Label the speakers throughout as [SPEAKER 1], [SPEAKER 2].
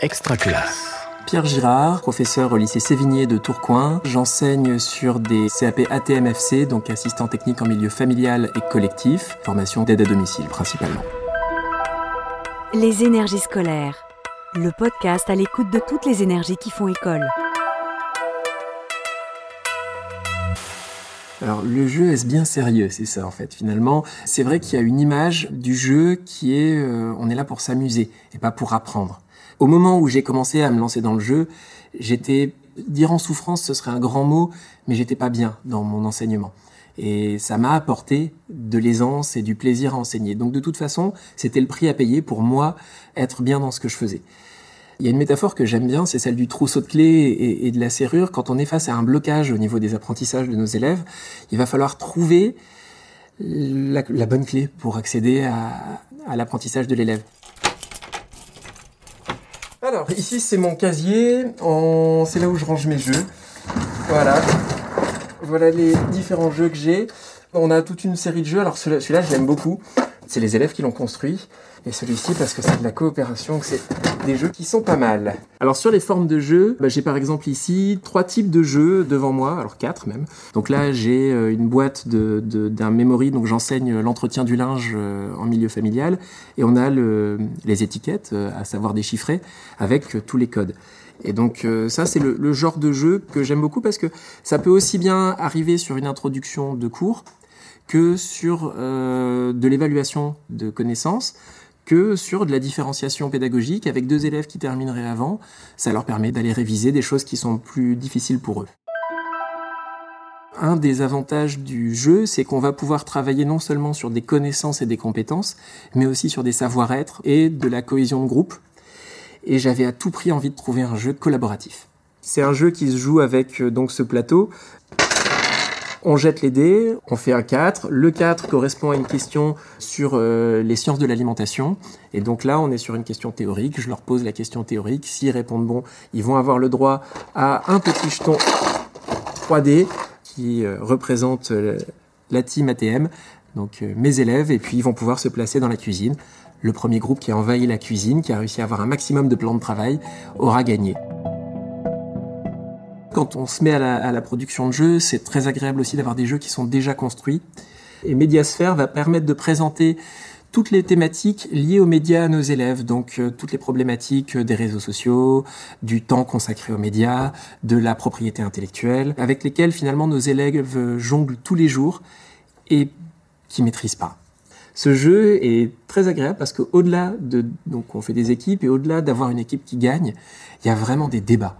[SPEAKER 1] Extra classe.
[SPEAKER 2] Pierre Girard, professeur au lycée Sévigné de Tourcoing. J'enseigne sur des CAP ATMFC, donc assistant technique en milieu familial et collectif, formation d'aide à domicile principalement.
[SPEAKER 3] Les énergies scolaires. Le podcast à l'écoute de toutes les énergies qui font école.
[SPEAKER 2] Alors le jeu est bien sérieux, c'est ça en fait finalement? C'est vrai qu'il y a une image du jeu qui est euh, on est là pour s'amuser et pas pour apprendre. Au moment où j'ai commencé à me lancer dans le jeu, j'étais dire en souffrance ce serait un grand mot, mais j'étais pas bien dans mon enseignement. Et ça m'a apporté de l'aisance et du plaisir à enseigner. Donc de toute façon, c'était le prix à payer pour moi être bien dans ce que je faisais. Il y a une métaphore que j'aime bien, c'est celle du trousseau de clés et, de la serrure. Quand on est face à un blocage au niveau des apprentissages de nos élèves, il va falloir trouver la, bonne clé pour accéder à, à l'apprentissage de l'élève. Ici c'est mon casier, c'est là où je range mes jeux. Voilà. Voilà les différents jeux que j'ai. On a toute une série de jeux, alors celui-là je l'aime beaucoup. C'est les élèves qui l'ont construit. Et celui-ci parce que c'est de la coopération, c'est des jeux qui sont pas mal. Alors sur les formes de jeux, bah, j'ai par exemple ici trois types de jeux devant moi, alors quatre même. Donc là j'ai euh, une boîte d'un de, memory, donc j'enseigne l'entretien du linge euh, en milieu familial, et on a le, les étiquettes, euh, à savoir déchiffrer, avec tous les codes. Et donc ça, c'est le, genre de jeu que j'aime beaucoup parce que ça peut aussi bien arriver sur une introduction de cours que sur euh, de l'évaluation de connaissances, que sur de la différenciation pédagogique avec deux élèves qui termineraient avant. Ça leur permet d'aller réviser des choses qui sont plus difficiles pour eux. Un des avantages du jeu, c'est qu'on va pouvoir travailler non seulement sur des connaissances et des compétences, mais aussi sur des savoir-être et de la cohésion de groupe. Et j'avais à tout prix envie de trouver un jeu collaboratif. C'est un jeu qui se joue avec euh, donc ce plateau on jette les dés, on fait un 4. Le 4 correspond à une question sur euh, les sciences de l'alimentation. Et donc là, on est sur une question théorique. Je leur pose la question théorique. S'ils répondent bon, ils vont avoir le droit à un petit jeton 3D qui euh, représente euh, la team ATM, donc mes élèves, et puis ils vont pouvoir se placer dans la cuisine. Le premier groupe qui a envahi la cuisine, qui a réussi à avoir un maximum de plans de travail, aura gagné. Quand on se met à la, production de jeux, c'est très agréable aussi d'avoir des jeux qui sont déjà construits. Et Mediasphere va permettre de présenter toutes les thématiques liées aux médias à nos élèves, donc euh, toutes les problématiques des réseaux sociaux, du temps consacré aux médias, de la propriété intellectuelle, avec lesquelles finalement nos élèves jonglent tous les jours et qui maîtrisent pas. Ce jeu est très agréable parce qu'au-delà de, donc on fait des équipes et au-delà d'avoir une équipe qui gagne, il y a vraiment des débats.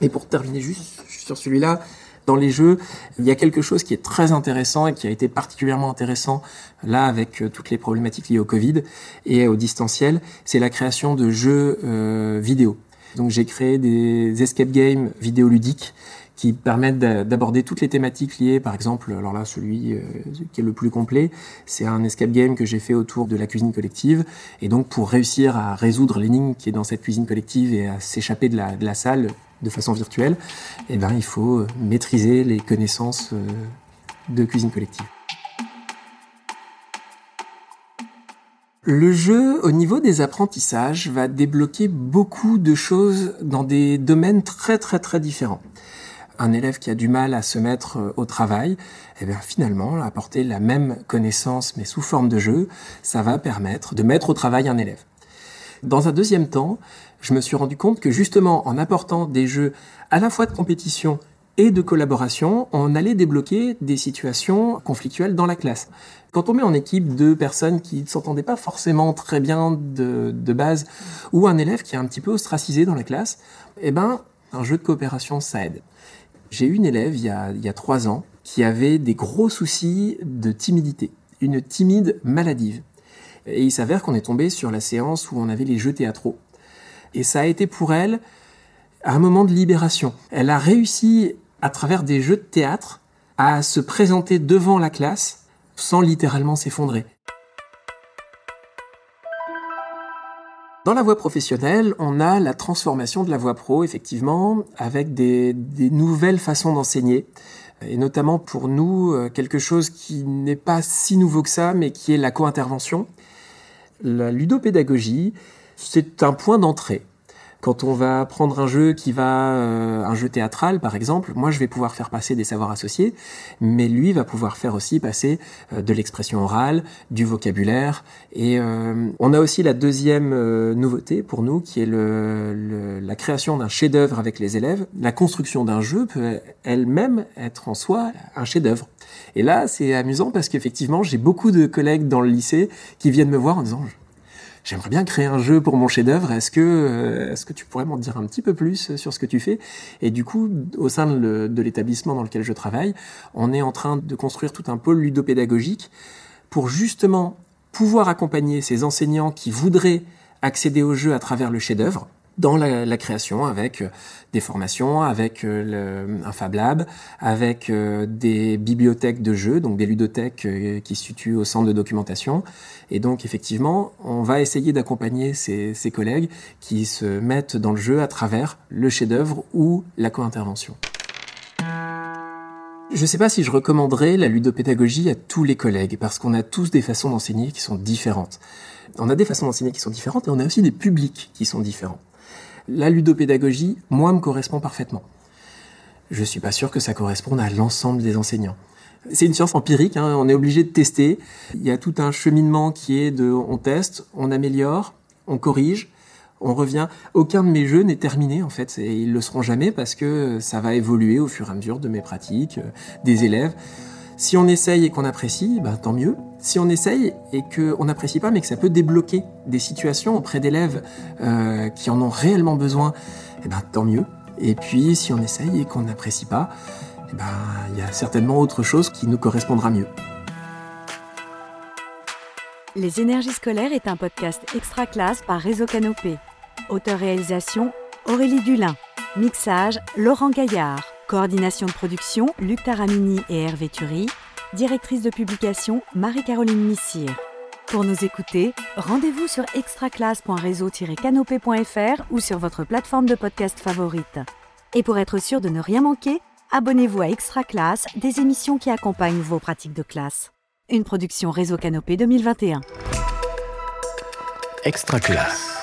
[SPEAKER 2] Et pour terminer juste sur celui-là, dans les jeux, il y a quelque chose qui est très intéressant et qui a été particulièrement intéressant là avec euh, toutes les problématiques liées au Covid et au distanciel, c'est la création de jeux euh, vidéo. Donc j'ai créé des escape games vidéoludiques qui permettent d'aborder toutes les thématiques liées, par exemple, alors là, celui euh, qui est le plus complet, c'est un escape game que j'ai fait autour de la cuisine collective. Et donc, pour réussir à résoudre l'énigme qui est dans cette cuisine collective et à s'échapper de la, salle, de façon virtuelle, eh ben, il faut maîtriser les connaissances euh, de cuisine collective. Le jeu, au niveau des apprentissages, va débloquer beaucoup de choses dans des domaines très très très différents. Un élève qui a du mal à se mettre euh, au travail, eh bien finalement, apporter la même connaissance mais sous forme de jeu, ça va permettre de mettre au travail un élève. Dans un deuxième temps, je me suis rendu compte que justement en apportant des jeux à la fois de compétition et de collaboration, on allait débloquer des situations conflictuelles dans la classe. Quand on met en équipe deux personnes qui ne s'entendaient pas forcément très bien de, base, ou un élève qui est un petit peu ostracisé dans la classe, eh ben, un jeu de coopération, ça aide. J'ai eu une élève il y, a, trois ans qui avait des gros soucis de timidité, une timide maladive. Et il s'avère qu'on est tombé sur la séance où on avait les jeux théâtraux. Et ça a été pour elle un moment de libération. Elle a réussi, à travers des jeux de théâtre, à se présenter devant la classe sans littéralement s'effondrer. Dans la voie professionnelle, on a la transformation de la voie pro, effectivement, avec des, des nouvelles façons d'enseigner, et notamment pour nous, euh, quelque chose qui n'est pas si nouveau que ça, mais qui est la co-intervention. La ludopédagogie, c'est un point d'entrée. Quand on va prendre un jeu qui va, euh, un jeu théâtral par exemple, moi je vais pouvoir faire passer des savoirs associés, mais lui va pouvoir faire aussi passer euh, de l'expression orale, du vocabulaire. Et euh, on a aussi la deuxième nouveauté pour nous, qui est le, la création d'un chef-d'œuvre avec les élèves. La construction d'un jeu peut elle-même être en soi un chef-d'œuvre. Et là, c'est amusant parce qu'effectivement, j'ai beaucoup de collègues dans le lycée qui viennent me voir en disant j'aimerais bien créer un jeu pour mon chef-d'œuvre. Est-ce que, euh, tu pourrais m'en dire un petit peu plus sur ce que tu fais? Et du coup, au sein de l'établissement dans lequel je travaille, on est en train de construire tout un pôle ludopédagogique pour justement pouvoir accompagner ces enseignants qui voudraient accéder au jeu à travers le chef-d'œuvre dans la, création avec euh, des formations, avec euh, un Fab Lab, avec euh, des bibliothèques de jeux, donc des ludothèques qui se situent au centre de documentation. Et donc effectivement, on va essayer d'accompagner ces, ces collègues qui se mettent dans le jeu à travers le chef-d'œuvre ou la co-intervention. Je ne sais pas si je recommanderais la ludopédagogie à tous les collègues, parce qu'on a tous des façons d'enseigner qui sont différentes. On a des façons d'enseigner qui sont différentes et on a aussi des publics qui sont différents la ludopédagogie, moi, me correspond parfaitement. Je suis pas sûr que ça corresponde à l'ensemble des enseignants. C'est une science empirique, hein, on est obligé de tester. Il y a tout un cheminement qui est de on teste, on améliore, on corrige, on revient. Aucun de mes jeux n'est terminé en fait, et ils le seront jamais parce que ça va évoluer au fur et à mesure de mes pratiques, euh, des élèves. Si on essaye et qu'on apprécie, ben, tant mieux. Si on essaye et qu'on n'apprécie pas, mais que ça peut débloquer des situations auprès d'élèves euh, qui en ont réellement besoin, eh ben, tant mieux. Et puis, si on essaye et qu'on n'apprécie pas, eh ben, il y a certainement autre chose qui nous correspondra mieux.
[SPEAKER 3] Les énergies scolaires est un podcast extra classe par Réseau Canopé. Auteur-réalisation Aurélie Dulin. Mixage Laurent Gaillard. Coordination de production, Luc Taramini et Hervé Thury. Directrice de publication, Marie-Caroline Missire. Pour nous écouter, rendez-vous sur extraclasse.réseau-canopé.fr ou sur votre plateforme de podcast favorite. Et pour être sûr de ne rien manquer, abonnez-vous à Extra Classe, des émissions qui accompagnent vos pratiques de classe. Une production Réseau Canopé 2021.
[SPEAKER 1] Extra Classe.